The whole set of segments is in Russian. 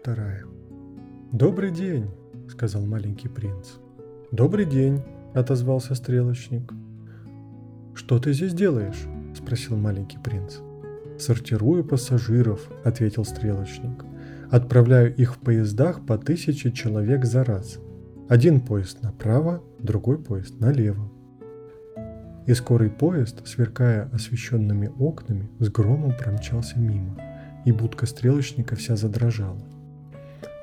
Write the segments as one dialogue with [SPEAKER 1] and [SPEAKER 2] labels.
[SPEAKER 1] вторая. «Добрый день!» – сказал маленький принц. «Добрый день!» – отозвался стрелочник. «Что ты здесь делаешь?» – спросил маленький принц. «Сортирую пассажиров», – ответил стрелочник. «Отправляю их в поездах по тысяче человек за раз. Один поезд направо, другой поезд налево. И скорый поезд, сверкая освещенными окнами, с громом промчался мимо, и будка стрелочника вся задрожала.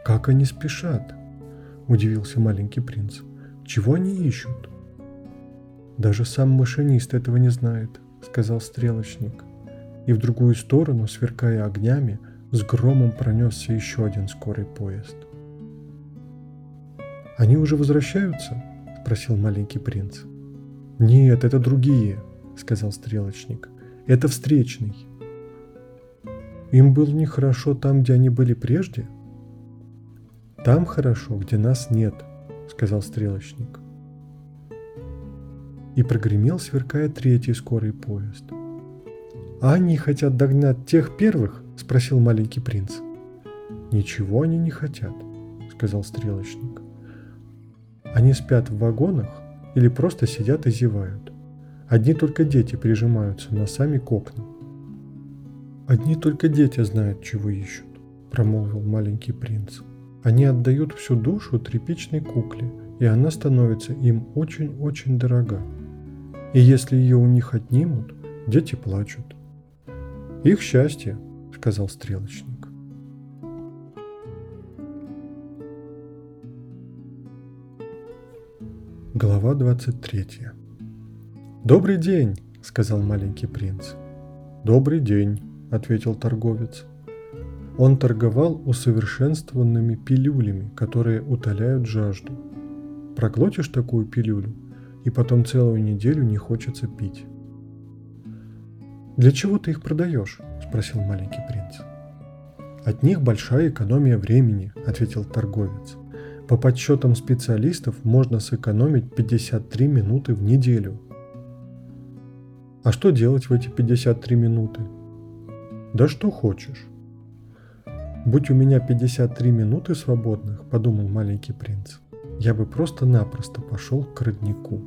[SPEAKER 1] «Как они спешат?» – удивился маленький принц. «Чего они ищут?» «Даже сам машинист этого не знает», – сказал стрелочник. И в другую сторону, сверкая огнями, с громом пронесся еще один скорый поезд. «Они уже возвращаются?» – спросил маленький принц. «Нет, это другие», — сказал стрелочник. «Это встречный». «Им было нехорошо там, где они были прежде?» «Там хорошо, где нас нет», — сказал стрелочник. И прогремел, сверкая третий скорый поезд. «А они хотят догнать тех первых?» – спросил маленький принц. «Ничего они не хотят», – сказал стрелочник. «Они спят в вагонах, или просто сидят и зевают. Одни только дети прижимаются носами к окнам. «Одни только дети знают, чего ищут», – промолвил маленький принц. «Они отдают всю душу тряпичной кукле, и она становится им очень-очень дорога. И если ее у них отнимут, дети плачут». «Их счастье», – сказал стрелочник. Глава 23 «Добрый день!» – сказал маленький принц. «Добрый день!» – ответил торговец. Он торговал усовершенствованными пилюлями, которые утоляют жажду. Проглотишь такую пилюлю, и потом целую неделю не хочется пить. «Для чего ты их продаешь?» – спросил маленький принц. «От них большая экономия времени», – ответил торговец. По подсчетам специалистов можно сэкономить 53 минуты в неделю. А что делать в эти 53 минуты? Да что хочешь. Будь у меня 53 минуты свободных, подумал маленький принц, я бы просто-напросто пошел к роднику.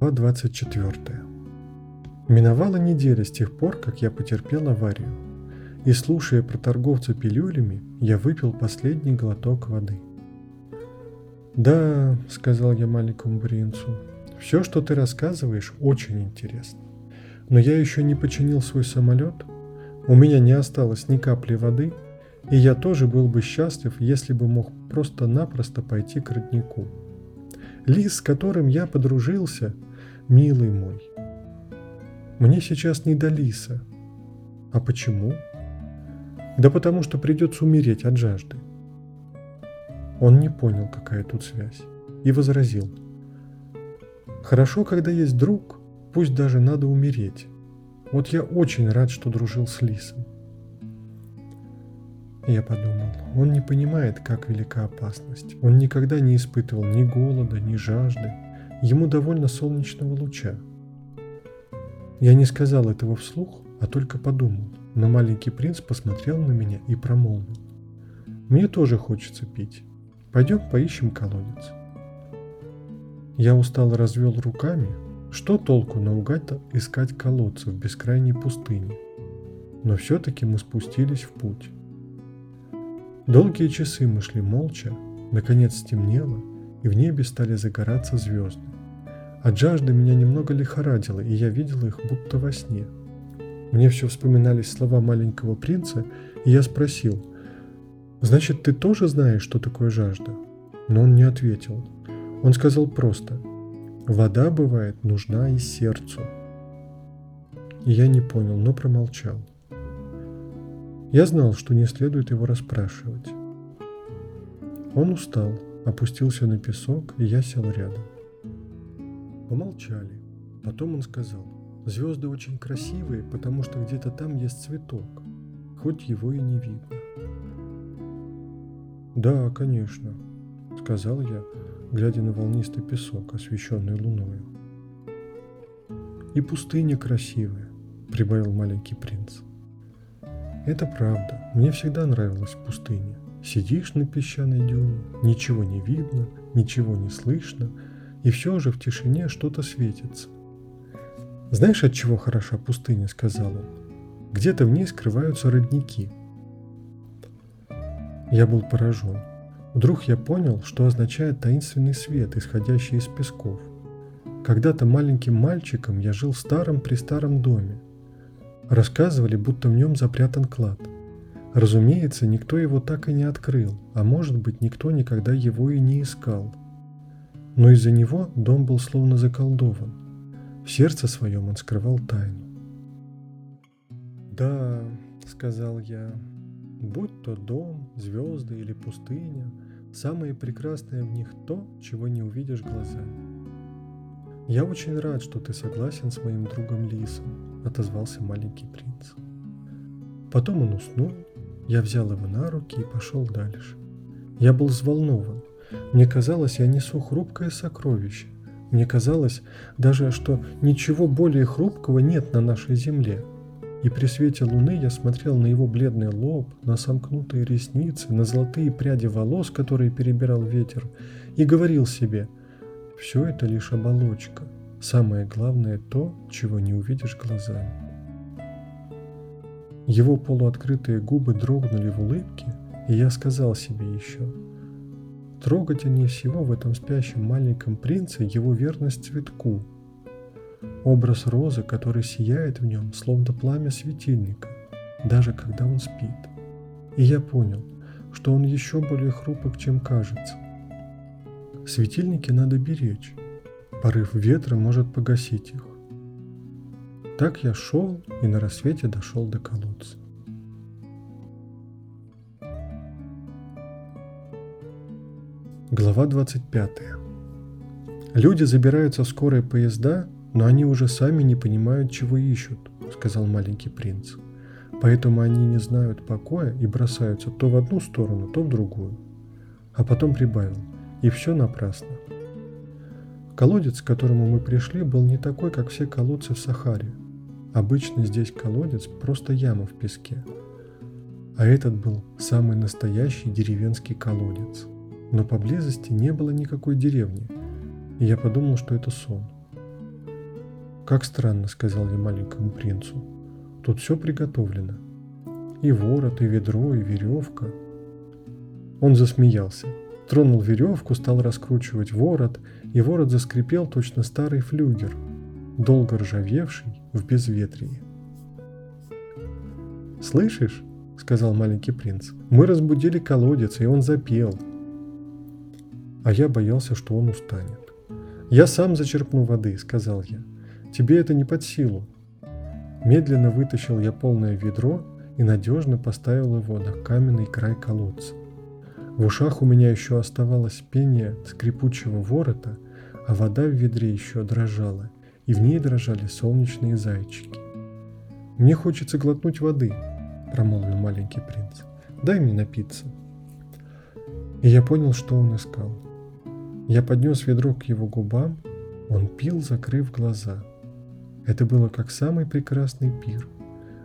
[SPEAKER 1] Глава 24. Миновала неделя с тех пор, как я потерпел аварию. И слушая про торговца пилюлями, я выпил последний глоток воды. «Да», — сказал я маленькому принцу, — «все, что ты рассказываешь, очень интересно. Но я еще не починил свой самолет, у меня не осталось ни капли воды, и я тоже был бы счастлив, если бы мог просто-напросто пойти к роднику. Лис, с которым я подружился, милый мой, мне сейчас не до лиса. А почему? Да потому что придется умереть от жажды. Он не понял, какая тут связь, и возразил. Хорошо, когда есть друг, пусть даже надо умереть. Вот я очень рад, что дружил с лисом. Я подумал, он не понимает, как велика опасность. Он никогда не испытывал ни голода, ни жажды. Ему довольно солнечного луча – я не сказал этого вслух, а только подумал, но маленький принц посмотрел на меня и промолвил. «Мне тоже хочется пить. Пойдем поищем колодец». Я устало развел руками. Что толку наугад искать колодцы в бескрайней пустыне? Но все-таки мы спустились в путь. Долгие часы мы шли молча, наконец стемнело, и в небе стали загораться звезды. От жажды меня немного лихорадило, и я видел их будто во сне. Мне все вспоминались слова маленького принца, и я спросил, «Значит, ты тоже знаешь, что такое жажда?» Но он не ответил. Он сказал просто, «Вода бывает нужна и сердцу». И я не понял, но промолчал. Я знал, что не следует его расспрашивать. Он устал, опустился на песок, и я сел рядом. Помолчали. Потом он сказал, звезды очень красивые, потому что где-то там есть цветок, хоть его и не видно. Да, конечно, сказал я, глядя на волнистый песок, освещенный луною. И пустыня красивая, прибавил маленький принц. Это правда. Мне всегда нравилась пустыня. Сидишь на песчаной дюне, ничего не видно, ничего не слышно, и все же в тишине что-то светится. «Знаешь, от чего хороша пустыня?» – сказал он. «Где-то в ней скрываются родники». Я был поражен. Вдруг я понял, что означает таинственный свет, исходящий из песков. Когда-то маленьким мальчиком я жил в старом-престаром доме. Рассказывали, будто в нем запрятан клад. Разумеется, никто его так и не открыл, а может быть, никто никогда его и не искал. Но из-за него дом был словно заколдован. В сердце своем он скрывал тайну. «Да», — сказал я, — «будь то дом, звезды или пустыня, самое прекрасное в них то, чего не увидишь глазами». «Я очень рад, что ты согласен с моим другом Лисом», — отозвался маленький принц. Потом он уснул, я взял его на руки и пошел дальше. Я был взволнован. Мне казалось, я несу хрупкое сокровище. Мне казалось даже, что ничего более хрупкого нет на нашей земле. И при свете луны я смотрел на его бледный лоб, на сомкнутые ресницы, на золотые пряди волос, которые перебирал ветер, и говорил себе, все это лишь оболочка. Самое главное то, чего не увидишь глазами. Его полуоткрытые губы дрогнули в улыбке, и я сказал себе еще, трогательнее всего в этом спящем маленьком принце его верность цветку, образ розы, который сияет в нем, словно пламя светильника, даже когда он спит. И я понял, что он еще более хрупок, чем кажется. Светильники надо беречь. Порыв ветра может погасить их. Так я шел и на рассвете дошел до колодца. Глава 25. Люди забираются в скорые поезда, но они уже сами не понимают, чего ищут, сказал маленький принц. Поэтому они не знают покоя и бросаются то в одну сторону, то в другую. А потом прибавил, и все напрасно. Колодец, к которому мы пришли, был не такой, как все колодцы в Сахаре. Обычно здесь колодец – просто яма в песке. А этот был самый настоящий деревенский колодец. Но поблизости не было никакой деревни, и я подумал, что это сон. «Как странно», – сказал я маленькому принцу. «Тут все приготовлено. И ворот, и ведро, и веревка». Он засмеялся, тронул веревку, стал раскручивать ворот, и ворот заскрипел точно старый флюгер – долго ржавевший в безветрии. «Слышишь?» — сказал маленький принц. «Мы разбудили колодец, и он запел». А я боялся, что он устанет. «Я сам зачерпну воды», — сказал я. «Тебе это не под силу». Медленно вытащил я полное ведро и надежно поставил его на каменный край колодца. В ушах у меня еще оставалось пение скрипучего ворота, а вода в ведре еще дрожала — и в ней дрожали солнечные зайчики. «Мне хочется глотнуть воды», – промолвил маленький принц. «Дай мне напиться». И я понял, что он искал. Я поднес ведро к его губам, он пил, закрыв глаза. Это было как самый прекрасный пир.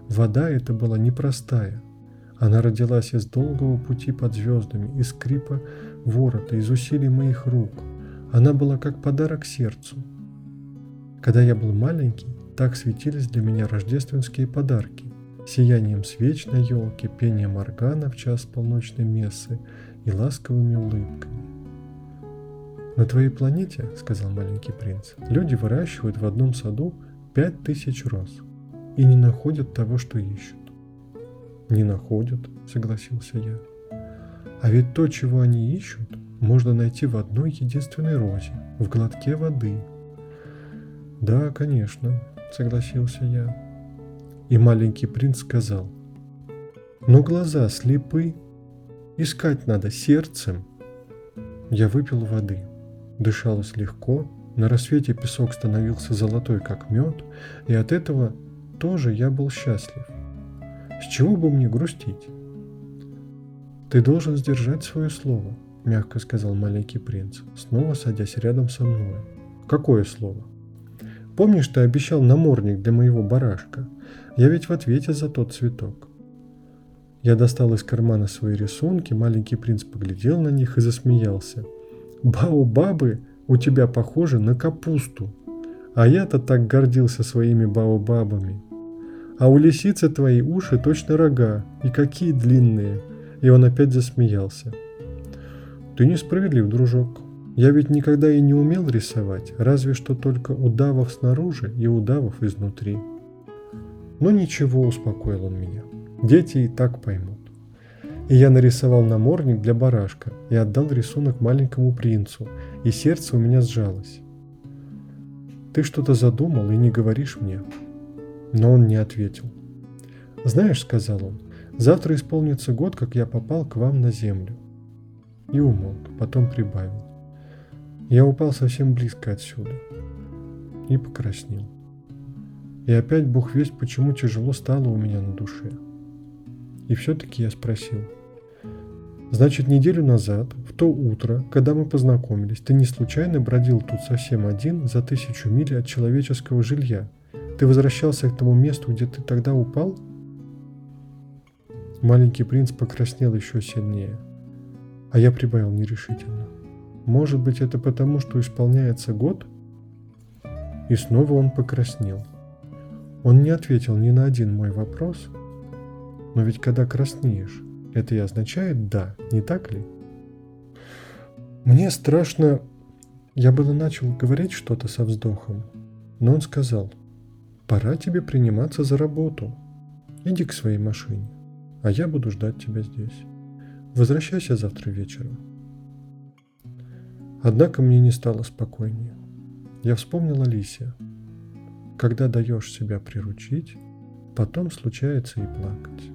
[SPEAKER 1] Вода эта была непростая. Она родилась из долгого пути под звездами, из скрипа ворота, из усилий моих рук. Она была как подарок сердцу – когда я был маленький, так светились для меня рождественские подарки. Сиянием свеч на елке, пением органа в час полночной мессы и ласковыми улыбками. «На твоей планете, — сказал маленький принц, — люди выращивают в одном саду пять тысяч роз и не находят того, что ищут». «Не находят», — согласился я. «А ведь то, чего они ищут, можно найти в одной единственной розе, в глотке воды, «Да, конечно», — согласился я. И маленький принц сказал, «Но глаза слепы, искать надо сердцем». Я выпил воды, дышалось легко, на рассвете песок становился золотой, как мед, и от этого тоже я был счастлив. С чего бы мне грустить? «Ты должен сдержать свое слово», — мягко сказал маленький принц, снова садясь рядом со мной. «Какое слово?» Помнишь, ты обещал намордник для моего барашка? Я ведь в ответе за тот цветок. Я достал из кармана свои рисунки, маленький принц поглядел на них и засмеялся. «Баобабы у тебя похожи на капусту, а я-то так гордился своими баобабами. А у лисицы твои уши точно рога, и какие длинные!» И он опять засмеялся. «Ты несправедлив, дружок. Я ведь никогда и не умел рисовать, разве что только удавов снаружи и удавов изнутри. Но ничего, успокоил он меня. Дети и так поймут. И я нарисовал намордник для барашка и отдал рисунок маленькому принцу, и сердце у меня сжалось. «Ты что-то задумал и не говоришь мне?» Но он не ответил. «Знаешь, — сказал он, — завтра исполнится год, как я попал к вам на землю». И умолк, потом прибавил. Я упал совсем близко отсюда и покраснел. И опять Бог весть, почему тяжело стало у меня на душе. И все-таки я спросил. Значит, неделю назад, в то утро, когда мы познакомились, ты не случайно бродил тут совсем один за тысячу миль от человеческого жилья? Ты возвращался к тому месту, где ты тогда упал? Маленький принц покраснел еще сильнее, а я прибавил нерешительно. Может быть, это потому, что исполняется год? И снова он покраснел. Он не ответил ни на один мой вопрос. Но ведь когда краснеешь, это и означает «да», не так ли? Мне страшно... Я было начал говорить что-то со вздохом, но он сказал, «Пора тебе приниматься за работу. Иди к своей машине, а я буду ждать тебя здесь. Возвращайся завтра вечером». Однако мне не стало спокойнее. Я вспомнил Алисе. Когда даешь себя приручить, потом случается и плакать.